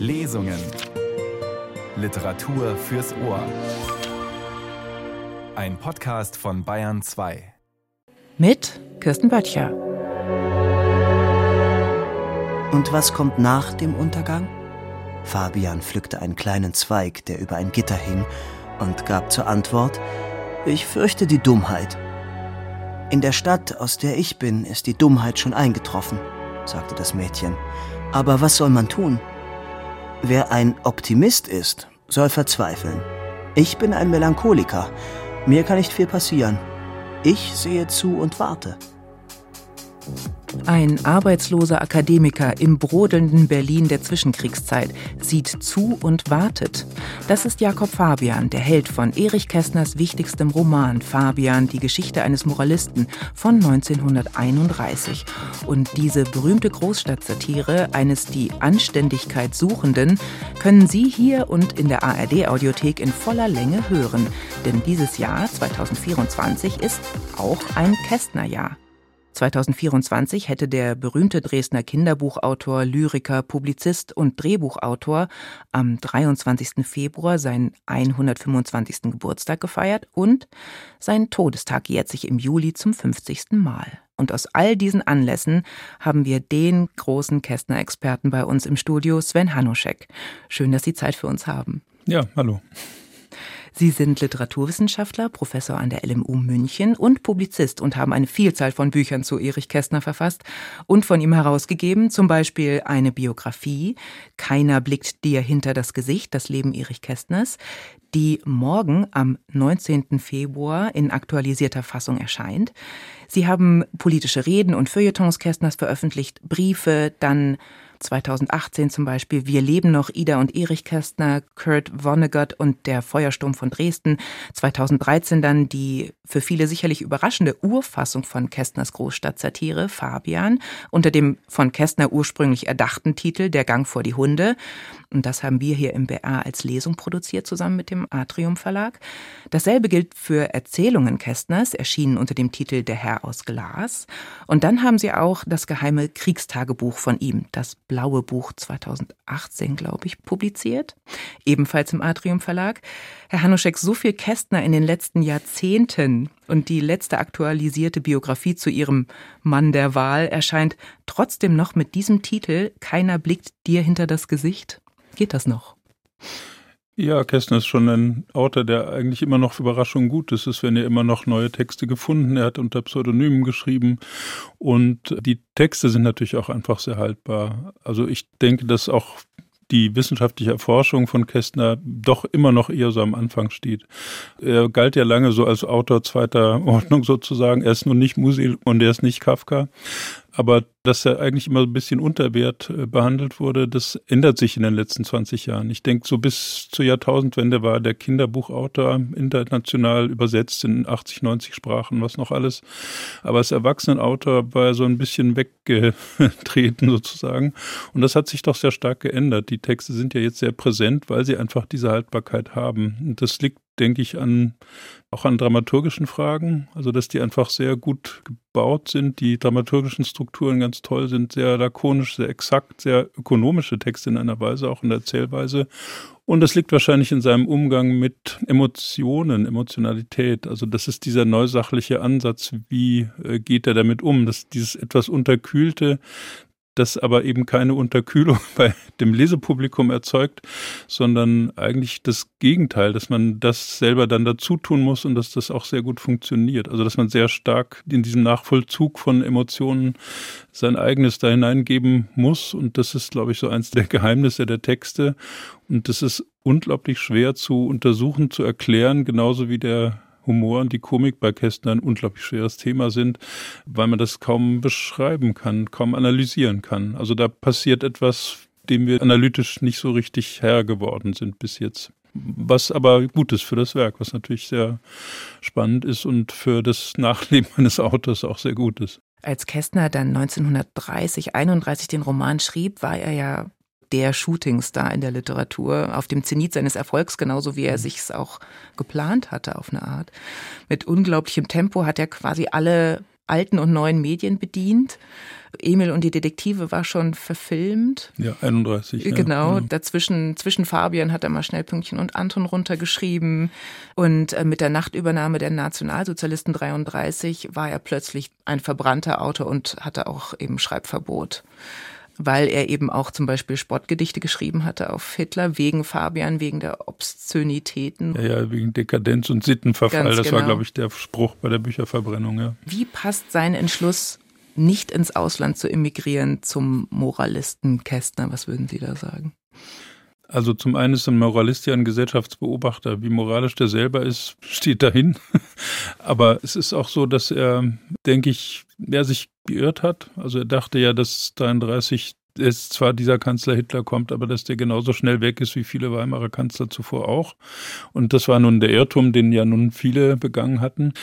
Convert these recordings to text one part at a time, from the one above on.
Lesungen. Literatur fürs Ohr. Ein Podcast von Bayern 2. Mit Kirsten Böttcher. Und was kommt nach dem Untergang? Fabian pflückte einen kleinen Zweig, der über ein Gitter hing, und gab zur Antwort, ich fürchte die Dummheit. In der Stadt, aus der ich bin, ist die Dummheit schon eingetroffen, sagte das Mädchen. Aber was soll man tun? Wer ein Optimist ist, soll verzweifeln. Ich bin ein Melancholiker. Mir kann nicht viel passieren. Ich sehe zu und warte. Ein arbeitsloser Akademiker im brodelnden Berlin der Zwischenkriegszeit sieht zu und wartet. Das ist Jakob Fabian, der Held von Erich Kästners wichtigstem Roman Fabian, die Geschichte eines Moralisten von 1931. Und diese berühmte Großstadtsatire eines die Anständigkeit Suchenden können Sie hier und in der ARD Audiothek in voller Länge hören. Denn dieses Jahr 2024 ist auch ein Kästnerjahr. 2024 hätte der berühmte Dresdner Kinderbuchautor, Lyriker, Publizist und Drehbuchautor am 23. Februar seinen 125. Geburtstag gefeiert und sein Todestag jährt sich im Juli zum 50. Mal. Und aus all diesen Anlässen haben wir den großen Kästner-Experten bei uns im Studio, Sven Hanuschek. Schön, dass Sie Zeit für uns haben. Ja, hallo. Sie sind Literaturwissenschaftler, Professor an der LMU München und Publizist und haben eine Vielzahl von Büchern zu Erich Kästner verfasst und von ihm herausgegeben, zum Beispiel eine Biografie, Keiner blickt dir hinter das Gesicht, das Leben Erich Kästners, die morgen am 19. Februar in aktualisierter Fassung erscheint. Sie haben politische Reden und Feuilletons Kästners veröffentlicht, Briefe, dann 2018 zum Beispiel Wir leben noch, Ida und Erich Kästner, Kurt Vonnegut und der Feuersturm von Dresden. 2013 dann die für viele sicherlich überraschende Urfassung von Kästners Großstadtsatire Fabian unter dem von Kästner ursprünglich erdachten Titel Der Gang vor die Hunde. Und das haben wir hier im BR als Lesung produziert zusammen mit dem Atrium Verlag. Dasselbe gilt für Erzählungen Kästners, erschienen unter dem Titel Der Herr aus Glas. Und dann haben sie auch das geheime Kriegstagebuch von ihm, das Blaue Buch 2018, glaube ich, publiziert, ebenfalls im Atrium Verlag. Herr Hanuschek, so viel Kästner in den letzten Jahrzehnten und die letzte aktualisierte Biografie zu Ihrem Mann der Wahl erscheint trotzdem noch mit diesem Titel Keiner blickt dir hinter das Gesicht. Geht das noch? Ja, Kästner ist schon ein Autor, der eigentlich immer noch für Überraschungen gut ist. Es werden ja immer noch neue Texte gefunden. Er hat unter Pseudonymen geschrieben und die Texte sind natürlich auch einfach sehr haltbar. Also ich denke, dass auch die wissenschaftliche Erforschung von Kästner doch immer noch eher so am Anfang steht. Er galt ja lange so als Autor zweiter Ordnung sozusagen. Er ist nun nicht Musil und er ist nicht Kafka. Aber dass er eigentlich immer ein bisschen unterwert äh, behandelt wurde, das ändert sich in den letzten 20 Jahren. Ich denke, so bis zur Jahrtausendwende war der Kinderbuchautor international übersetzt in 80, 90 Sprachen, was noch alles. Aber als Erwachsenenautor war er so ein bisschen weggetreten sozusagen. Und das hat sich doch sehr stark geändert. Die Texte sind ja jetzt sehr präsent, weil sie einfach diese Haltbarkeit haben. Und das liegt denke ich an auch an dramaturgischen Fragen, also dass die einfach sehr gut gebaut sind, die dramaturgischen Strukturen ganz toll sind, sehr lakonisch, sehr exakt, sehr ökonomische Texte in einer Weise, auch in der Erzählweise. Und das liegt wahrscheinlich in seinem Umgang mit Emotionen, Emotionalität. Also das ist dieser neusachliche Ansatz, wie äh, geht er damit um? dass dieses etwas unterkühlte, das aber eben keine Unterkühlung bei dem Lesepublikum erzeugt, sondern eigentlich das Gegenteil, dass man das selber dann dazu tun muss und dass das auch sehr gut funktioniert. Also dass man sehr stark in diesem Nachvollzug von Emotionen sein eigenes da hineingeben muss. Und das ist, glaube ich, so eins der Geheimnisse der Texte. Und das ist unglaublich schwer zu untersuchen, zu erklären, genauso wie der Humor und die Komik bei Kästner ein unglaublich schweres Thema sind, weil man das kaum beschreiben kann, kaum analysieren kann. Also da passiert etwas, dem wir analytisch nicht so richtig Herr geworden sind bis jetzt. Was aber gut ist für das Werk, was natürlich sehr spannend ist und für das Nachleben eines Autors auch sehr gut ist. Als Kästner dann 1930, 31 den Roman schrieb, war er ja der Shootingstar in der Literatur, auf dem Zenit seines Erfolgs, genauso wie er mhm. sich's auch geplant hatte auf eine Art. Mit unglaublichem Tempo hat er quasi alle alten und neuen Medien bedient. Emil und die Detektive war schon verfilmt. Ja, 31. Genau. Ja. Genau. Dazwischen, zwischen Fabian hat er mal Schnellpünktchen und Anton runtergeschrieben. Und äh, mit der Nachtübernahme der Nationalsozialisten 33 war er plötzlich ein verbrannter Autor und hatte auch eben Schreibverbot weil er eben auch zum Beispiel Sportgedichte geschrieben hatte auf Hitler, wegen Fabian, wegen der Obszönitäten. Ja, ja wegen Dekadenz und Sittenverfall. Ganz das genau. war, glaube ich, der Spruch bei der Bücherverbrennung. Ja. Wie passt sein Entschluss, nicht ins Ausland zu emigrieren, zum Moralisten Kästner? Was würden Sie da sagen? Also zum einen ist ein Moralist ja ein Gesellschaftsbeobachter. Wie moralisch der selber ist, steht dahin. Aber es ist auch so, dass er, denke ich, er sich geirrt hat. Also er dachte ja, dass 33 es zwar dieser Kanzler Hitler kommt, aber dass der genauso schnell weg ist wie viele Weimarer Kanzler zuvor auch. Und das war nun der Irrtum, den ja nun viele begangen hatten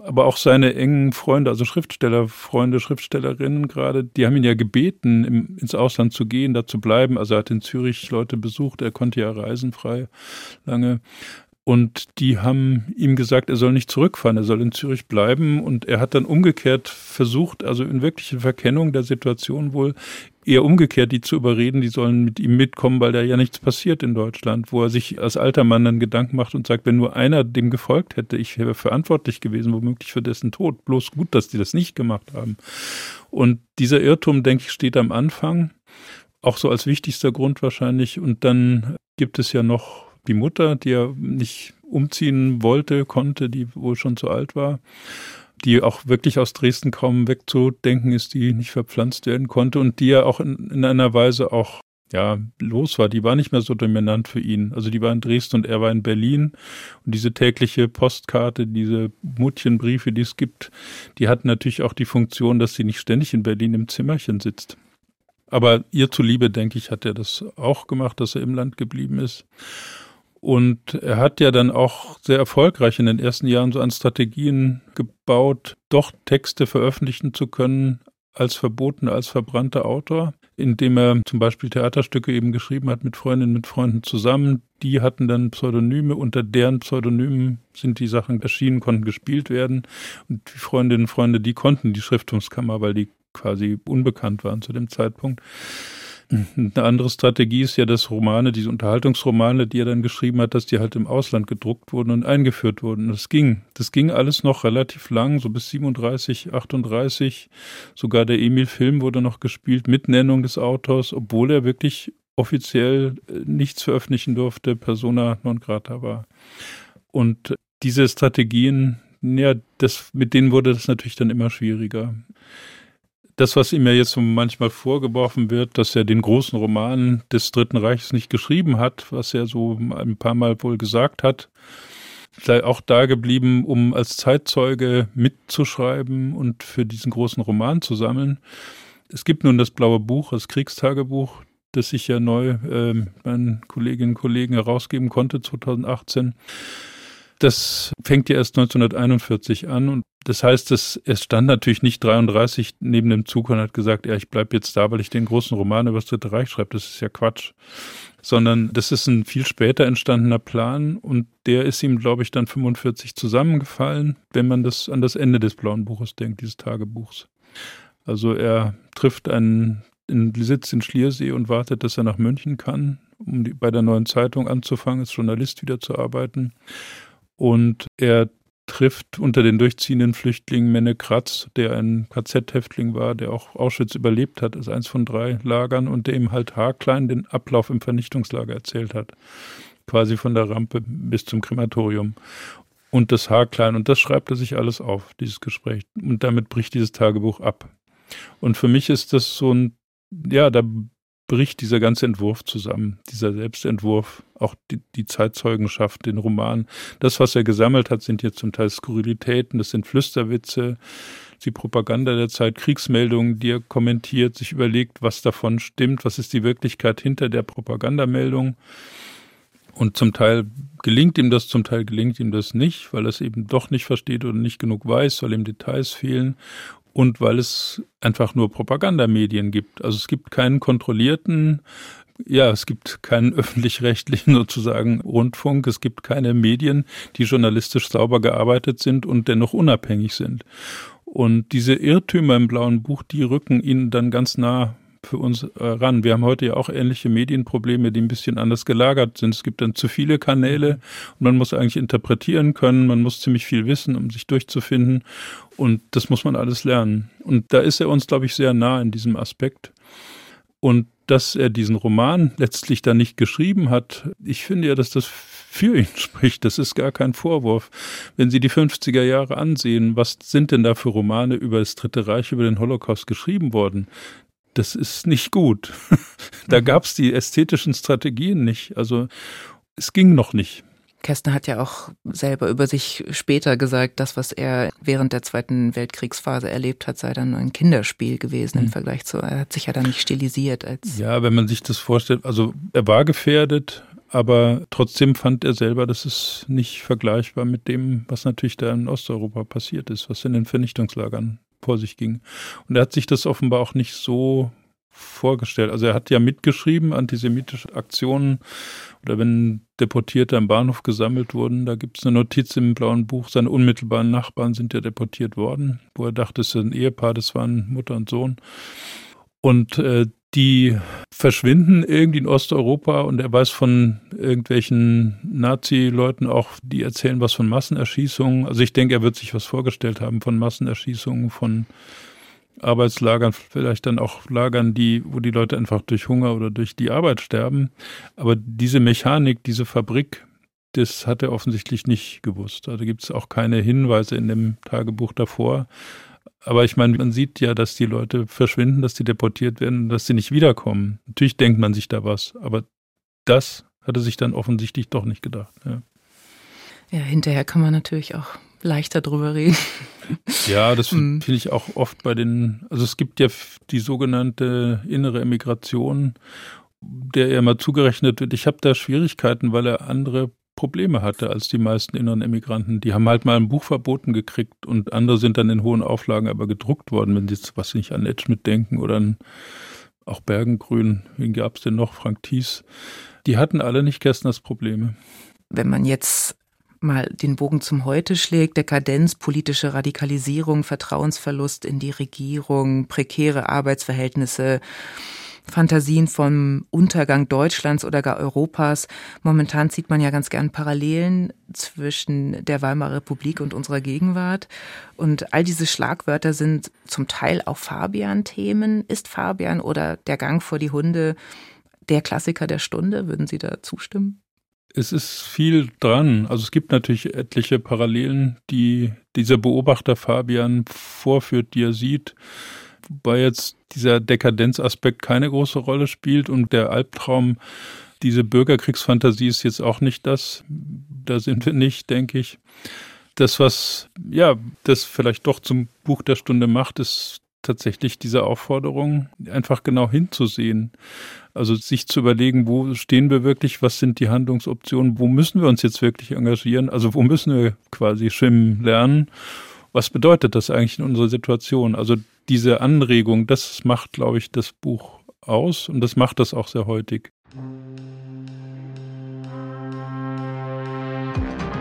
aber auch seine engen Freunde, also Schriftstellerfreunde, Schriftstellerinnen gerade, die haben ihn ja gebeten, im, ins Ausland zu gehen, da zu bleiben. Also er hat in Zürich Leute besucht, er konnte ja reisen frei lange. Und die haben ihm gesagt, er soll nicht zurückfahren, er soll in Zürich bleiben. Und er hat dann umgekehrt versucht, also in wirkliche Verkennung der Situation wohl, eher umgekehrt die zu überreden, die sollen mit ihm mitkommen, weil da ja nichts passiert in Deutschland, wo er sich als alter Mann dann Gedanken macht und sagt, wenn nur einer dem gefolgt hätte, ich wäre verantwortlich gewesen, womöglich für dessen Tod. Bloß gut, dass die das nicht gemacht haben. Und dieser Irrtum, denke ich, steht am Anfang, auch so als wichtigster Grund wahrscheinlich. Und dann gibt es ja noch die Mutter, die ja nicht umziehen wollte, konnte, die wohl schon zu alt war, die auch wirklich aus Dresden kaum wegzudenken ist, die nicht verpflanzt werden konnte und die ja auch in, in einer Weise auch ja, los war. Die war nicht mehr so dominant für ihn. Also die war in Dresden und er war in Berlin. Und diese tägliche Postkarte, diese Muttchenbriefe, die es gibt, die hatten natürlich auch die Funktion, dass sie nicht ständig in Berlin im Zimmerchen sitzt. Aber ihr zuliebe, denke ich, hat er das auch gemacht, dass er im Land geblieben ist. Und er hat ja dann auch sehr erfolgreich in den ersten Jahren so an Strategien gebaut, doch Texte veröffentlichen zu können als verboten, als verbrannter Autor, indem er zum Beispiel Theaterstücke eben geschrieben hat mit Freundinnen, mit Freunden zusammen. Die hatten dann Pseudonyme, unter deren Pseudonymen sind die Sachen erschienen, konnten gespielt werden. Und die Freundinnen und Freunde, die konnten die Schriftungskammer, weil die quasi unbekannt waren zu dem Zeitpunkt. Eine andere Strategie ist ja, dass Romane, diese Unterhaltungsromane, die er dann geschrieben hat, dass die halt im Ausland gedruckt wurden und eingeführt wurden. Das ging. Das ging alles noch relativ lang, so bis 37, 38. Sogar der Emil-Film wurde noch gespielt mit Nennung des Autors, obwohl er wirklich offiziell äh, nichts veröffentlichen durfte, persona non grata war. Und diese Strategien, ja, das, mit denen wurde das natürlich dann immer schwieriger das, was ihm ja jetzt manchmal vorgeworfen wird, dass er den großen Roman des Dritten Reiches nicht geschrieben hat, was er so ein paar Mal wohl gesagt hat, sei auch da geblieben, um als Zeitzeuge mitzuschreiben und für diesen großen Roman zu sammeln. Es gibt nun das blaue Buch, das Kriegstagebuch, das ich ja neu äh, meinen Kolleginnen und Kollegen herausgeben konnte 2018. Das fängt ja erst 1941 an und das heißt, es, es stand natürlich nicht 33 neben dem Zug und hat gesagt, ja, ich bleibe jetzt da, weil ich den großen Roman über das Dritte Reich schreibe. Das ist ja Quatsch. Sondern das ist ein viel später entstandener Plan und der ist ihm, glaube ich, dann 45 zusammengefallen, wenn man das an das Ende des Blauen Buches denkt, dieses Tagebuchs. Also er trifft einen, einen Sitz in Schliersee und wartet, dass er nach München kann, um die, bei der neuen Zeitung anzufangen, als Journalist wieder zu arbeiten. Und er trifft unter den durchziehenden Flüchtlingen Menne Kratz, der ein KZ-Häftling war, der auch Auschwitz überlebt hat, ist eins von drei Lagern und der ihm halt haarklein den Ablauf im Vernichtungslager erzählt hat. Quasi von der Rampe bis zum Krematorium. Und das haarklein. Und das schreibt er sich alles auf, dieses Gespräch. Und damit bricht dieses Tagebuch ab. Und für mich ist das so ein, ja, da bricht dieser ganze Entwurf zusammen, dieser Selbstentwurf, auch die, die, Zeitzeugenschaft, den Roman. Das, was er gesammelt hat, sind jetzt zum Teil Skurrilitäten, das sind Flüsterwitze, die Propaganda der Zeit, Kriegsmeldungen, die er kommentiert, sich überlegt, was davon stimmt, was ist die Wirklichkeit hinter der Propagandameldung. Und zum Teil gelingt ihm das, zum Teil gelingt ihm das nicht, weil er es eben doch nicht versteht oder nicht genug weiß, weil ihm Details fehlen und weil es einfach nur Propagandamedien gibt. Also es gibt keinen kontrollierten, ja, es gibt keinen öffentlich-rechtlichen sozusagen Rundfunk, es gibt keine Medien, die journalistisch sauber gearbeitet sind und dennoch unabhängig sind. Und diese Irrtümer im blauen Buch, die rücken ihnen dann ganz nah für uns äh, ran. Wir haben heute ja auch ähnliche Medienprobleme, die ein bisschen anders gelagert sind. Es gibt dann zu viele Kanäle und man muss eigentlich interpretieren können, man muss ziemlich viel wissen, um sich durchzufinden und das muss man alles lernen. Und da ist er uns, glaube ich, sehr nah in diesem Aspekt. Und dass er diesen Roman letztlich dann nicht geschrieben hat, ich finde ja, dass das für ihn spricht. Das ist gar kein Vorwurf. Wenn Sie die 50er Jahre ansehen, was sind denn da für Romane über das Dritte Reich, über den Holocaust geschrieben worden? Das ist nicht gut. da mhm. gab es die ästhetischen Strategien nicht. Also es ging noch nicht. Kästner hat ja auch selber über sich später gesagt, das, was er während der Zweiten Weltkriegsphase erlebt hat, sei dann ein Kinderspiel gewesen mhm. im Vergleich zu, er hat sich ja dann nicht stilisiert als. Ja, wenn man sich das vorstellt, also er war gefährdet, aber trotzdem fand er selber, das ist nicht vergleichbar mit dem, was natürlich da in Osteuropa passiert ist, was in den Vernichtungslagern vor sich ging. Und er hat sich das offenbar auch nicht so vorgestellt. Also er hat ja mitgeschrieben, antisemitische Aktionen oder wenn Deportierte am Bahnhof gesammelt wurden, da gibt es eine Notiz im blauen Buch, seine unmittelbaren Nachbarn sind ja deportiert worden, wo er dachte, es ist ein Ehepaar, das waren Mutter und Sohn. Und äh, die verschwinden irgendwie in Osteuropa und er weiß von irgendwelchen Nazi-Leuten auch, die erzählen was von Massenerschießungen. Also ich denke, er wird sich was vorgestellt haben von Massenerschießungen, von Arbeitslagern, vielleicht dann auch Lagern, die, wo die Leute einfach durch Hunger oder durch die Arbeit sterben. Aber diese Mechanik, diese Fabrik, das hat er offensichtlich nicht gewusst. Also gibt es auch keine Hinweise in dem Tagebuch davor. Aber ich meine, man sieht ja, dass die Leute verschwinden, dass die deportiert werden, dass sie nicht wiederkommen. Natürlich denkt man sich da was, aber das hatte sich dann offensichtlich doch nicht gedacht. Ja, ja hinterher kann man natürlich auch leichter drüber reden. Ja, das hm. finde ich auch oft bei den, also es gibt ja die sogenannte innere Emigration, der er immer zugerechnet wird. Ich habe da Schwierigkeiten, weil er andere Probleme hatte als die meisten inneren Emigranten. Die haben halt mal ein Buch verboten gekriegt und andere sind dann in hohen Auflagen aber gedruckt worden, wenn sie jetzt, was nicht, an Edschmidt denken oder an auch Bergengrün, wen gab es denn noch, Frank Thies. Die hatten alle nicht Kästners Probleme. Wenn man jetzt mal den Bogen zum Heute schlägt, Dekadenz, politische Radikalisierung, Vertrauensverlust in die Regierung, prekäre Arbeitsverhältnisse, Fantasien vom Untergang Deutschlands oder gar Europas. Momentan sieht man ja ganz gern Parallelen zwischen der Weimarer Republik und unserer Gegenwart. Und all diese Schlagwörter sind zum Teil auch Fabian-Themen. Ist Fabian oder der Gang vor die Hunde der Klassiker der Stunde? Würden Sie da zustimmen? Es ist viel dran. Also es gibt natürlich etliche Parallelen, die dieser Beobachter Fabian vorführt, die er sieht, wobei jetzt dieser Dekadenzaspekt keine große Rolle spielt und der Albtraum, diese Bürgerkriegsfantasie ist jetzt auch nicht das. Da sind wir nicht, denke ich. Das, was ja, das vielleicht doch zum Buch der Stunde macht, ist tatsächlich diese Aufforderung, einfach genau hinzusehen. Also sich zu überlegen, wo stehen wir wirklich, was sind die Handlungsoptionen, wo müssen wir uns jetzt wirklich engagieren, also wo müssen wir quasi schwimmen lernen. Was bedeutet das eigentlich in unserer Situation? Also diese Anregung, das macht, glaube ich, das Buch aus und das macht das auch sehr heutig.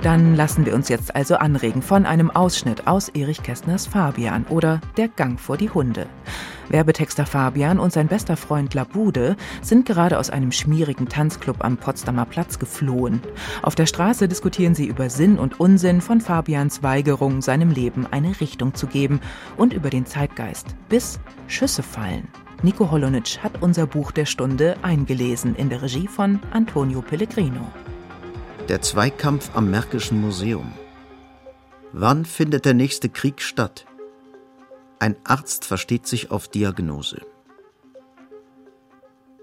Dann lassen wir uns jetzt also anregen von einem Ausschnitt aus Erich Kästners Fabian oder Der Gang vor die Hunde. Werbetexter Fabian und sein bester Freund Labude sind gerade aus einem schmierigen Tanzclub am Potsdamer Platz geflohen. Auf der Straße diskutieren sie über Sinn und Unsinn von Fabians Weigerung, seinem Leben eine Richtung zu geben und über den Zeitgeist, bis Schüsse fallen. Nico Holonitsch hat unser Buch der Stunde eingelesen in der Regie von Antonio Pellegrino. Der Zweikampf am Märkischen Museum. Wann findet der nächste Krieg statt? Ein Arzt versteht sich auf Diagnose.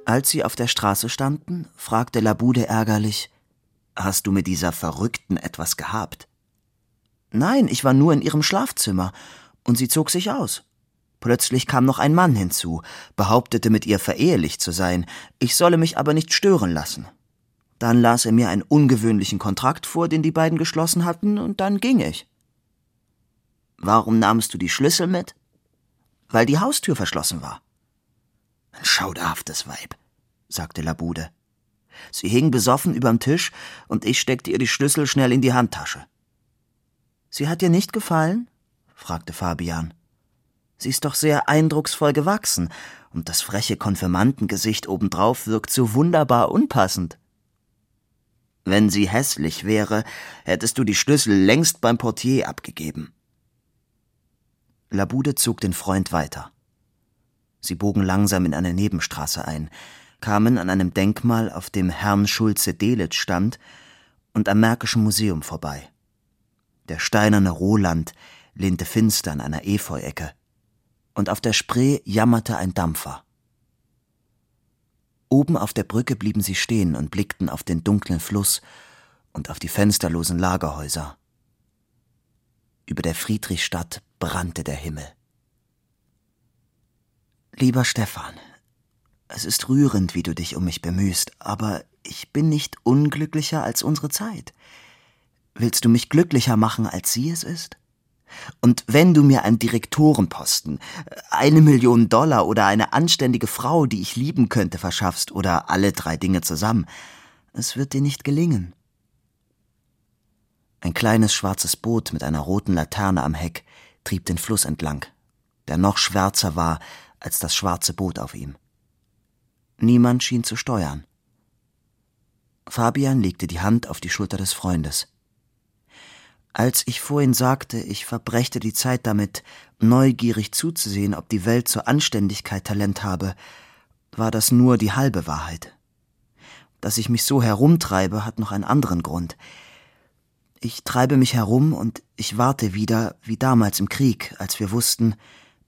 Als sie auf der Straße standen, fragte Labude ärgerlich: Hast du mit dieser Verrückten etwas gehabt? Nein, ich war nur in ihrem Schlafzimmer, und sie zog sich aus. Plötzlich kam noch ein Mann hinzu, behauptete mit ihr verehelicht zu sein, ich solle mich aber nicht stören lassen. Dann las er mir einen ungewöhnlichen Kontrakt vor, den die beiden geschlossen hatten, und dann ging ich. Warum nahmst du die Schlüssel mit? Weil die Haustür verschlossen war. Ein schauderhaftes Weib, sagte Labude. Sie hing besoffen überm Tisch, und ich steckte ihr die Schlüssel schnell in die Handtasche. Sie hat dir nicht gefallen? fragte Fabian. Sie ist doch sehr eindrucksvoll gewachsen, und das freche Konfirmandengesicht obendrauf wirkt so wunderbar unpassend. Wenn sie hässlich wäre, hättest du die Schlüssel längst beim Portier abgegeben. Labude zog den Freund weiter. Sie bogen langsam in eine Nebenstraße ein, kamen an einem Denkmal, auf dem Herrn Schulze Delitzsch stand, und am Märkischen Museum vorbei. Der steinerne Roland lehnte finster an einer Efeuecke und auf der Spree jammerte ein Dampfer. Oben auf der Brücke blieben sie stehen und blickten auf den dunklen Fluss und auf die fensterlosen Lagerhäuser. Über der Friedrichstadt brannte der Himmel. Lieber Stefan, es ist rührend, wie du dich um mich bemühst, aber ich bin nicht unglücklicher als unsere Zeit. Willst du mich glücklicher machen, als sie es ist? Und wenn du mir einen Direktorenposten, eine Million Dollar oder eine anständige Frau, die ich lieben könnte, verschaffst, oder alle drei Dinge zusammen, es wird dir nicht gelingen. Ein kleines schwarzes Boot mit einer roten Laterne am Heck trieb den Fluss entlang, der noch schwärzer war als das schwarze Boot auf ihm. Niemand schien zu steuern. Fabian legte die Hand auf die Schulter des Freundes. Als ich vorhin sagte, ich verbrächte die Zeit damit, neugierig zuzusehen, ob die Welt zur Anständigkeit Talent habe, war das nur die halbe Wahrheit. Dass ich mich so herumtreibe, hat noch einen anderen Grund. Ich treibe mich herum und ich warte wieder, wie damals im Krieg, als wir wussten,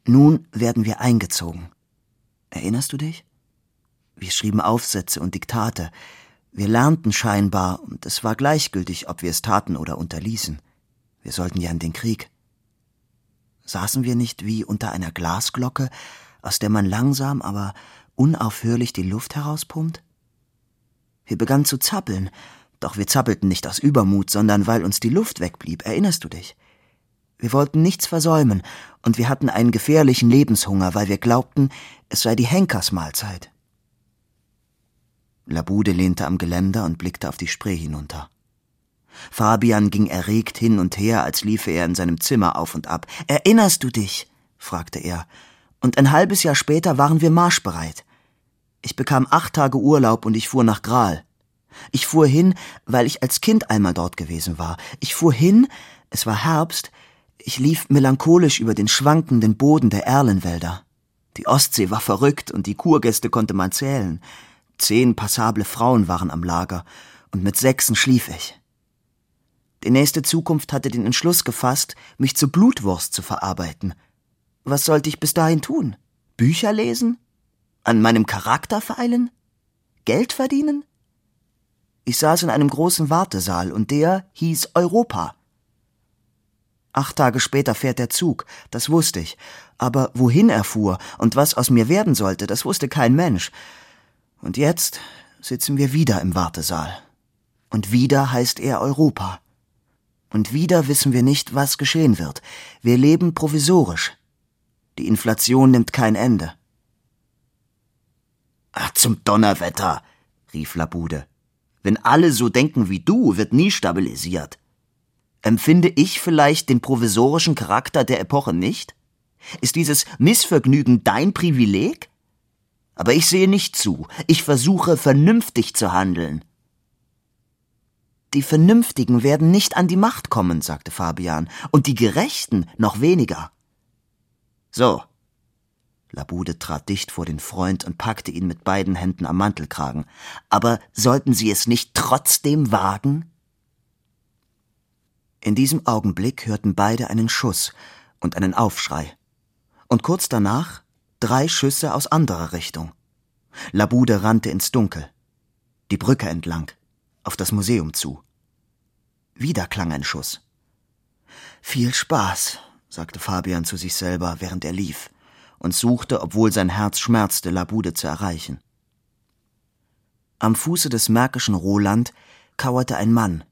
nun werden wir eingezogen. Erinnerst du dich? Wir schrieben Aufsätze und Diktate. Wir lernten scheinbar, und es war gleichgültig, ob wir es taten oder unterließen. Wir sollten ja in den Krieg. Saßen wir nicht wie unter einer Glasglocke, aus der man langsam, aber unaufhörlich die Luft herauspumpt? Wir begannen zu zappeln, doch wir zappelten nicht aus Übermut, sondern weil uns die Luft wegblieb, erinnerst du dich? Wir wollten nichts versäumen, und wir hatten einen gefährlichen Lebenshunger, weil wir glaubten, es sei die Henkersmahlzeit. Labude lehnte am Geländer und blickte auf die Spree hinunter. Fabian ging erregt hin und her, als liefe er in seinem Zimmer auf und ab. Erinnerst du dich? fragte er. Und ein halbes Jahr später waren wir marschbereit. Ich bekam acht Tage Urlaub und ich fuhr nach Graal. Ich fuhr hin, weil ich als Kind einmal dort gewesen war. Ich fuhr hin, es war Herbst, ich lief melancholisch über den schwankenden Boden der Erlenwälder. Die Ostsee war verrückt und die Kurgäste konnte man zählen. Zehn passable Frauen waren am Lager und mit sechsen schlief ich. Die nächste Zukunft hatte den Entschluss gefasst, mich zu Blutwurst zu verarbeiten. Was sollte ich bis dahin tun? Bücher lesen? An meinem Charakter feilen? Geld verdienen? Ich saß in einem großen Wartesaal und der hieß Europa. Acht Tage später fährt der Zug, das wusste ich. Aber wohin er fuhr und was aus mir werden sollte, das wusste kein Mensch. Und jetzt sitzen wir wieder im Wartesaal. Und wieder heißt er Europa. Und wieder wissen wir nicht, was geschehen wird. Wir leben provisorisch. Die Inflation nimmt kein Ende. Ach, zum Donnerwetter, rief Labude. Wenn alle so denken wie du, wird nie stabilisiert. Empfinde ich vielleicht den provisorischen Charakter der Epoche nicht? Ist dieses Missvergnügen dein Privileg? Aber ich sehe nicht zu. Ich versuche vernünftig zu handeln. Die Vernünftigen werden nicht an die Macht kommen, sagte Fabian, und die Gerechten noch weniger. So. Labude trat dicht vor den Freund und packte ihn mit beiden Händen am Mantelkragen. Aber sollten Sie es nicht trotzdem wagen? In diesem Augenblick hörten beide einen Schuss und einen Aufschrei. Und kurz danach drei Schüsse aus anderer Richtung. Labude rannte ins Dunkel. Die Brücke entlang auf das Museum zu. Wieder klang ein Schuss. Viel Spaß, sagte Fabian zu sich selber, während er lief, und suchte, obwohl sein Herz schmerzte, Labude zu erreichen. Am Fuße des märkischen Roland kauerte ein Mann,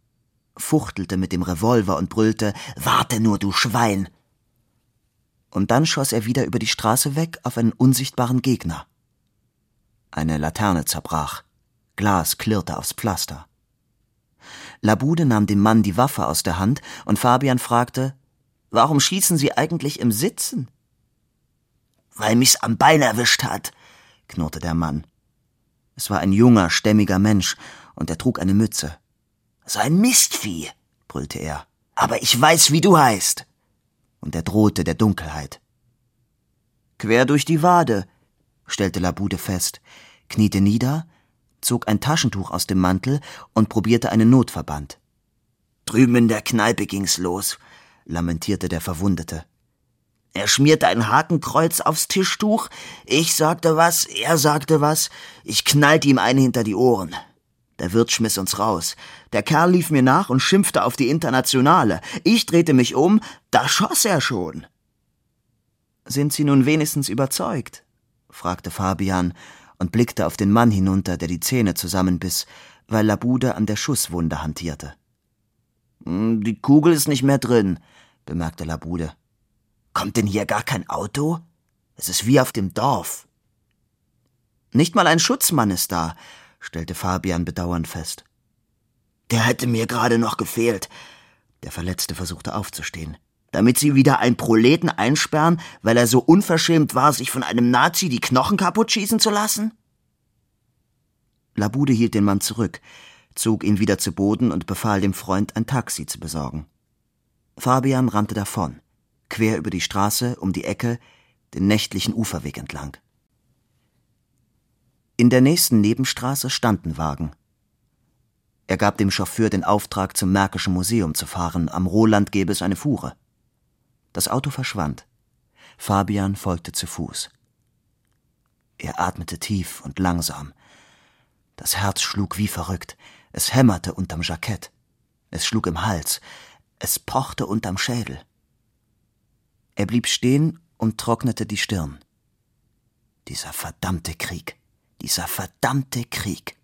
fuchtelte mit dem Revolver und brüllte Warte nur, du Schwein. Und dann schoss er wieder über die Straße weg auf einen unsichtbaren Gegner. Eine Laterne zerbrach, Glas klirrte aufs Pflaster. Labude nahm dem Mann die Waffe aus der Hand und Fabian fragte, Warum schießen Sie eigentlich im Sitzen? Weil mich's am Bein erwischt hat, knurrte der Mann. Es war ein junger, stämmiger Mensch, und er trug eine Mütze. So ein Mistvieh, brüllte er. Aber ich weiß, wie du heißt. Und er drohte der Dunkelheit. Quer durch die Wade, stellte Labude fest, kniete nieder, zog ein Taschentuch aus dem Mantel und probierte einen Notverband. Drüben in der Kneipe ging's los, lamentierte der Verwundete. Er schmierte ein Hakenkreuz aufs Tischtuch, ich sagte was, er sagte was, ich knallte ihm eine hinter die Ohren. Der Wirt schmiss uns raus. Der Kerl lief mir nach und schimpfte auf die Internationale. Ich drehte mich um, da schoss er schon. Sind Sie nun wenigstens überzeugt? fragte Fabian und blickte auf den Mann hinunter, der die Zähne zusammenbiss, weil Labude an der Schusswunde hantierte. Hm, die Kugel ist nicht mehr drin, bemerkte Labude. Kommt denn hier gar kein Auto? Es ist wie auf dem Dorf. Nicht mal ein Schutzmann ist da, stellte Fabian bedauernd fest. Der hätte mir gerade noch gefehlt. Der Verletzte versuchte aufzustehen. Damit sie wieder einen Proleten einsperren, weil er so unverschämt war, sich von einem Nazi die Knochen kaputt schießen zu lassen? Labude hielt den Mann zurück, zog ihn wieder zu Boden und befahl dem Freund, ein Taxi zu besorgen. Fabian rannte davon, quer über die Straße, um die Ecke, den nächtlichen Uferweg entlang. In der nächsten Nebenstraße standen Wagen. Er gab dem Chauffeur den Auftrag, zum Märkischen Museum zu fahren. Am Roland gäbe es eine Fuhre. Das Auto verschwand. Fabian folgte zu Fuß. Er atmete tief und langsam. Das Herz schlug wie verrückt. Es hämmerte unterm Jackett. Es schlug im Hals. Es pochte unterm Schädel. Er blieb stehen und trocknete die Stirn. Dieser verdammte Krieg. Dieser verdammte Krieg.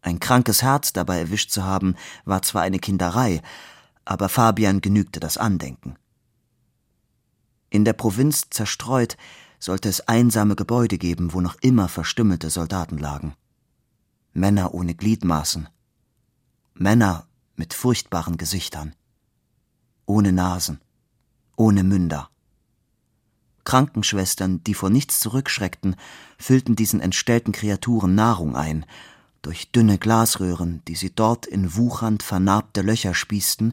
Ein krankes Herz dabei erwischt zu haben, war zwar eine Kinderei, aber Fabian genügte das Andenken. In der Provinz zerstreut sollte es einsame Gebäude geben, wo noch immer verstümmelte Soldaten lagen. Männer ohne Gliedmaßen. Männer mit furchtbaren Gesichtern. Ohne Nasen. Ohne Münder. Krankenschwestern, die vor nichts zurückschreckten, füllten diesen entstellten Kreaturen Nahrung ein, durch dünne Glasröhren, die sie dort in wuchernd vernarbte Löcher spießten,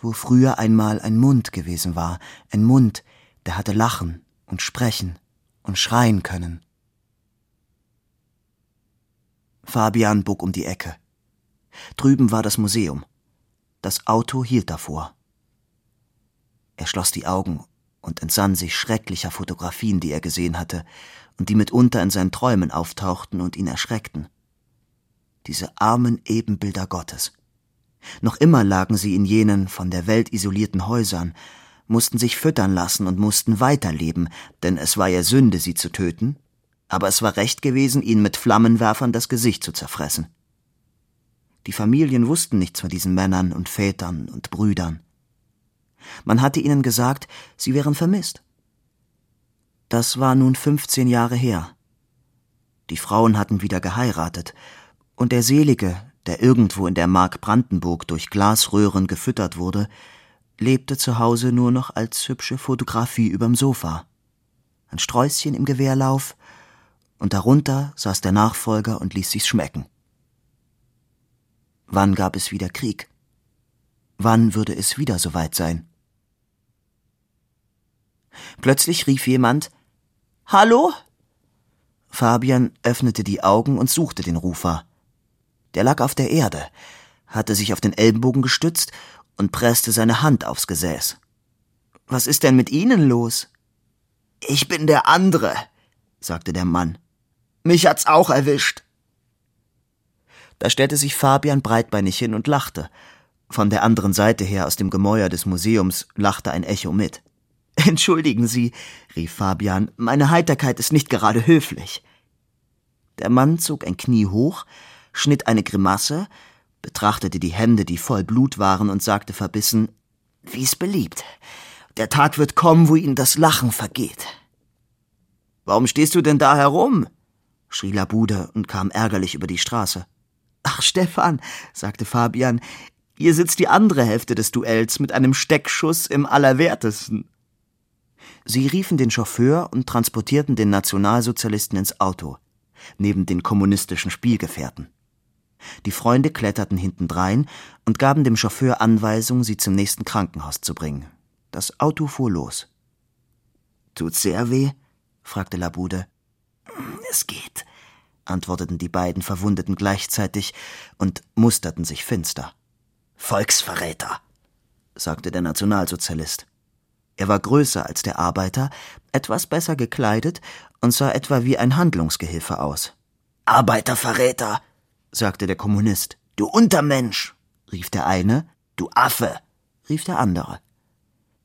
wo früher einmal ein Mund gewesen war, ein Mund, der hatte lachen und sprechen und schreien können. Fabian bog um die Ecke. Drüben war das Museum. Das Auto hielt davor. Er schloss die Augen und entsann sich schrecklicher Fotografien, die er gesehen hatte und die mitunter in seinen Träumen auftauchten und ihn erschreckten. Diese armen Ebenbilder Gottes. Noch immer lagen sie in jenen von der Welt isolierten Häusern, mussten sich füttern lassen und mussten weiterleben, denn es war ja Sünde, sie zu töten, aber es war recht gewesen, ihnen mit Flammenwerfern das Gesicht zu zerfressen. Die Familien wussten nichts von diesen Männern und Vätern und Brüdern. Man hatte ihnen gesagt, sie wären vermisst. Das war nun 15 Jahre her. Die Frauen hatten wieder geheiratet, und der Selige, der irgendwo in der Mark Brandenburg durch Glasröhren gefüttert wurde, lebte zu Hause nur noch als hübsche Fotografie überm Sofa. Ein Sträußchen im Gewehrlauf, und darunter saß der Nachfolger und ließ sich's schmecken. Wann gab es wieder Krieg? Wann würde es wieder soweit sein? Plötzlich rief jemand Hallo? Fabian öffnete die Augen und suchte den Rufer. Der lag auf der Erde, hatte sich auf den Ellenbogen gestützt und presste seine Hand aufs Gesäß. Was ist denn mit Ihnen los? Ich bin der andere, sagte der Mann. Mich hat's auch erwischt. Da stellte sich Fabian breitbeinig hin und lachte. Von der anderen Seite her aus dem Gemäuer des Museums lachte ein Echo mit. Entschuldigen Sie, rief Fabian, meine Heiterkeit ist nicht gerade höflich. Der Mann zog ein Knie hoch, schnitt eine Grimasse, betrachtete die Hände, die voll Blut waren, und sagte verbissen Wie's beliebt. Der Tag wird kommen, wo Ihnen das Lachen vergeht. Warum stehst du denn da herum? schrie Labude und kam ärgerlich über die Straße. Ach, Stefan, sagte Fabian, hier sitzt die andere Hälfte des Duells mit einem Steckschuss im Allerwertesten. Sie riefen den Chauffeur und transportierten den Nationalsozialisten ins Auto, neben den kommunistischen Spielgefährten. Die Freunde kletterten hintendrein und gaben dem Chauffeur Anweisung, sie zum nächsten Krankenhaus zu bringen. Das Auto fuhr los. Tut's sehr weh? fragte Labude. Es geht, antworteten die beiden Verwundeten gleichzeitig und musterten sich finster. Volksverräter, sagte der Nationalsozialist. Er war größer als der Arbeiter, etwas besser gekleidet und sah etwa wie ein Handlungsgehilfe aus. Arbeiterverräter, sagte der Kommunist. Du Untermensch, rief der eine. Du Affe, rief der andere.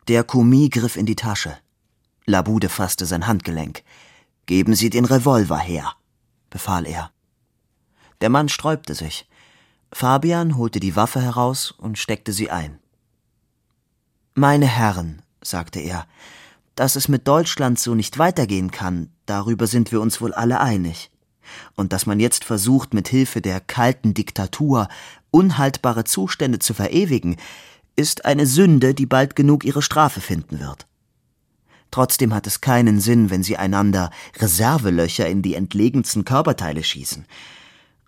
Der Kumi griff in die Tasche. Labude fasste sein Handgelenk. Geben Sie den Revolver her, befahl er. Der Mann sträubte sich. Fabian holte die Waffe heraus und steckte sie ein. Meine Herren, sagte er, dass es mit Deutschland so nicht weitergehen kann, darüber sind wir uns wohl alle einig. Und dass man jetzt versucht, mit Hilfe der kalten Diktatur unhaltbare Zustände zu verewigen, ist eine Sünde, die bald genug ihre Strafe finden wird. Trotzdem hat es keinen Sinn, wenn sie einander Reservelöcher in die entlegensten Körperteile schießen.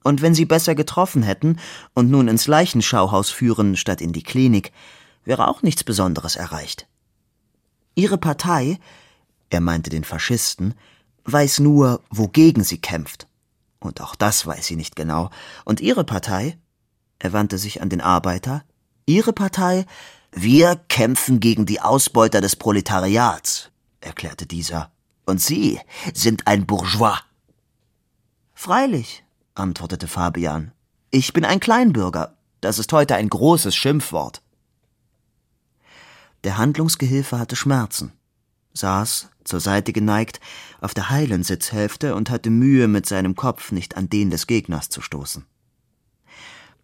Und wenn sie besser getroffen hätten und nun ins Leichenschauhaus führen statt in die Klinik, wäre auch nichts Besonderes erreicht. Ihre Partei, er meinte den Faschisten, weiß nur, wogegen sie kämpft. Und auch das weiß sie nicht genau. Und Ihre Partei, er wandte sich an den Arbeiter, Ihre Partei, wir kämpfen gegen die Ausbeuter des Proletariats, erklärte dieser. Und Sie sind ein Bourgeois. Freilich, antwortete Fabian. Ich bin ein Kleinbürger. Das ist heute ein großes Schimpfwort. Der Handlungsgehilfe hatte Schmerzen, saß, zur Seite geneigt, auf der heilen Sitzhälfte und hatte Mühe, mit seinem Kopf nicht an den des Gegners zu stoßen.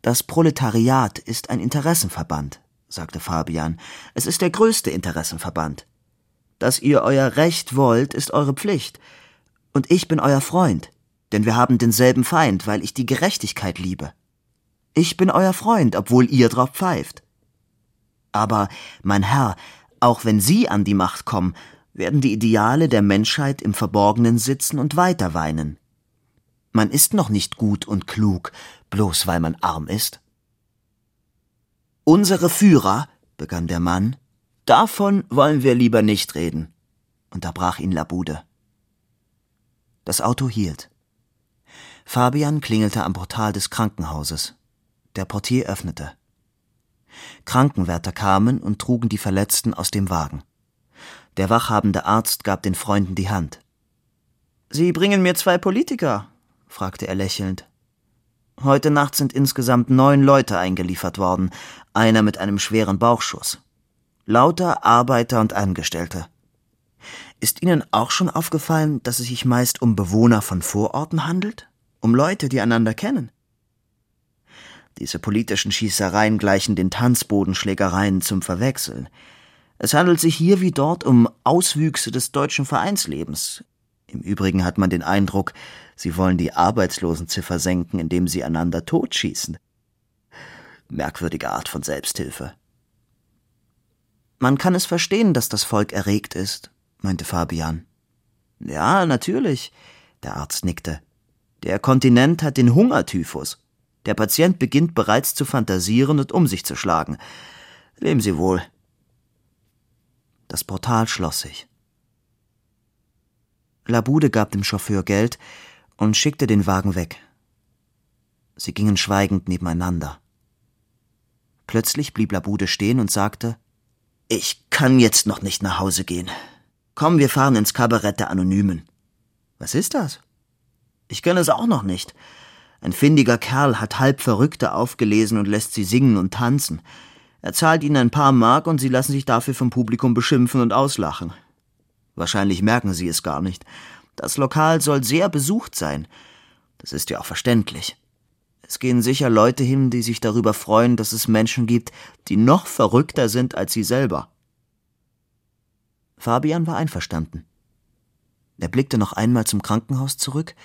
Das Proletariat ist ein Interessenverband, sagte Fabian. Es ist der größte Interessenverband. Dass ihr euer Recht wollt, ist eure Pflicht. Und ich bin euer Freund, denn wir haben denselben Feind, weil ich die Gerechtigkeit liebe. Ich bin euer Freund, obwohl ihr drauf pfeift. Aber, mein Herr, auch wenn Sie an die Macht kommen, werden die Ideale der Menschheit im Verborgenen sitzen und weiter weinen. Man ist noch nicht gut und klug, bloß weil man arm ist. Unsere Führer, begann der Mann, davon wollen wir lieber nicht reden, unterbrach ihn Labude. Das Auto hielt. Fabian klingelte am Portal des Krankenhauses. Der Portier öffnete. Krankenwärter kamen und trugen die Verletzten aus dem Wagen. Der wachhabende Arzt gab den Freunden die Hand. Sie bringen mir zwei Politiker, fragte er lächelnd. Heute Nacht sind insgesamt neun Leute eingeliefert worden, einer mit einem schweren Bauchschuss. Lauter Arbeiter und Angestellte. Ist Ihnen auch schon aufgefallen, dass es sich meist um Bewohner von Vororten handelt? Um Leute, die einander kennen? Diese politischen Schießereien gleichen den Tanzbodenschlägereien zum Verwechseln. Es handelt sich hier wie dort um Auswüchse des deutschen Vereinslebens. Im Übrigen hat man den Eindruck, sie wollen die Arbeitslosenziffer senken, indem sie einander totschießen. Merkwürdige Art von Selbsthilfe. Man kann es verstehen, dass das Volk erregt ist, meinte Fabian. Ja, natürlich. Der Arzt nickte. Der Kontinent hat den Hungertyphus. Der Patient beginnt bereits zu fantasieren und um sich zu schlagen. Leben Sie wohl. Das Portal schloss sich. Labude gab dem Chauffeur Geld und schickte den Wagen weg. Sie gingen schweigend nebeneinander. Plötzlich blieb Labude stehen und sagte Ich kann jetzt noch nicht nach Hause gehen. Komm, wir fahren ins Kabarett der Anonymen. Was ist das? Ich kenne es auch noch nicht. Ein findiger Kerl hat halb Verrückte aufgelesen und lässt sie singen und tanzen. Er zahlt ihnen ein paar Mark und sie lassen sich dafür vom Publikum beschimpfen und auslachen. Wahrscheinlich merken sie es gar nicht. Das Lokal soll sehr besucht sein. Das ist ja auch verständlich. Es gehen sicher Leute hin, die sich darüber freuen, dass es Menschen gibt, die noch verrückter sind als sie selber. Fabian war einverstanden. Er blickte noch einmal zum Krankenhaus zurück,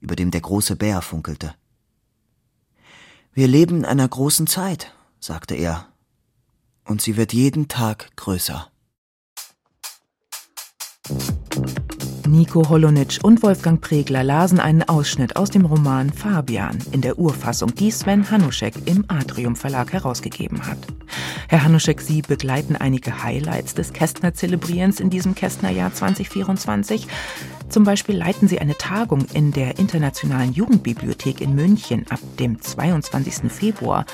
über dem der große Bär funkelte. Wir leben in einer großen Zeit, sagte er, und sie wird jeden Tag größer. Nico Holonitsch und Wolfgang Pregler lasen einen Ausschnitt aus dem Roman Fabian in der Urfassung, die Sven Hanuschek im Atrium Verlag herausgegeben hat. Herr Hanuschek, Sie begleiten einige Highlights des Kästner-Zelebrierens in diesem Kästnerjahr 2024. Zum Beispiel leiten Sie eine Tagung in der Internationalen Jugendbibliothek in München ab dem 22. Februar.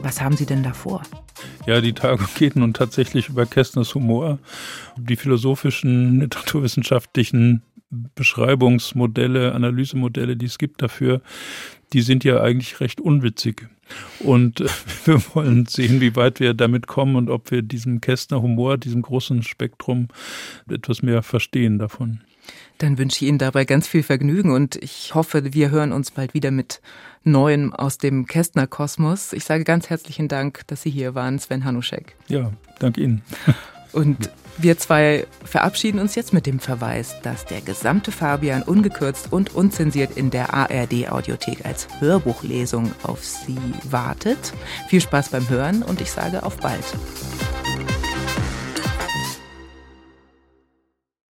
Was haben Sie denn davor? Ja, die Tagung geht nun tatsächlich über Kästners Humor. Die philosophischen, literaturwissenschaftlichen Beschreibungsmodelle, Analysemodelle, die es gibt dafür, die sind ja eigentlich recht unwitzig. Und wir wollen sehen, wie weit wir damit kommen und ob wir diesem Kästner Humor, diesem großen Spektrum etwas mehr verstehen davon. Dann wünsche ich Ihnen dabei ganz viel Vergnügen und ich hoffe, wir hören uns bald wieder mit Neuem aus dem Kästner Kosmos. Ich sage ganz herzlichen Dank, dass Sie hier waren, Sven Hanuschek. Ja, danke Ihnen. Und wir zwei verabschieden uns jetzt mit dem Verweis, dass der gesamte Fabian ungekürzt und unzensiert in der ARD Audiothek als Hörbuchlesung auf Sie wartet. Viel Spaß beim Hören und ich sage auf bald.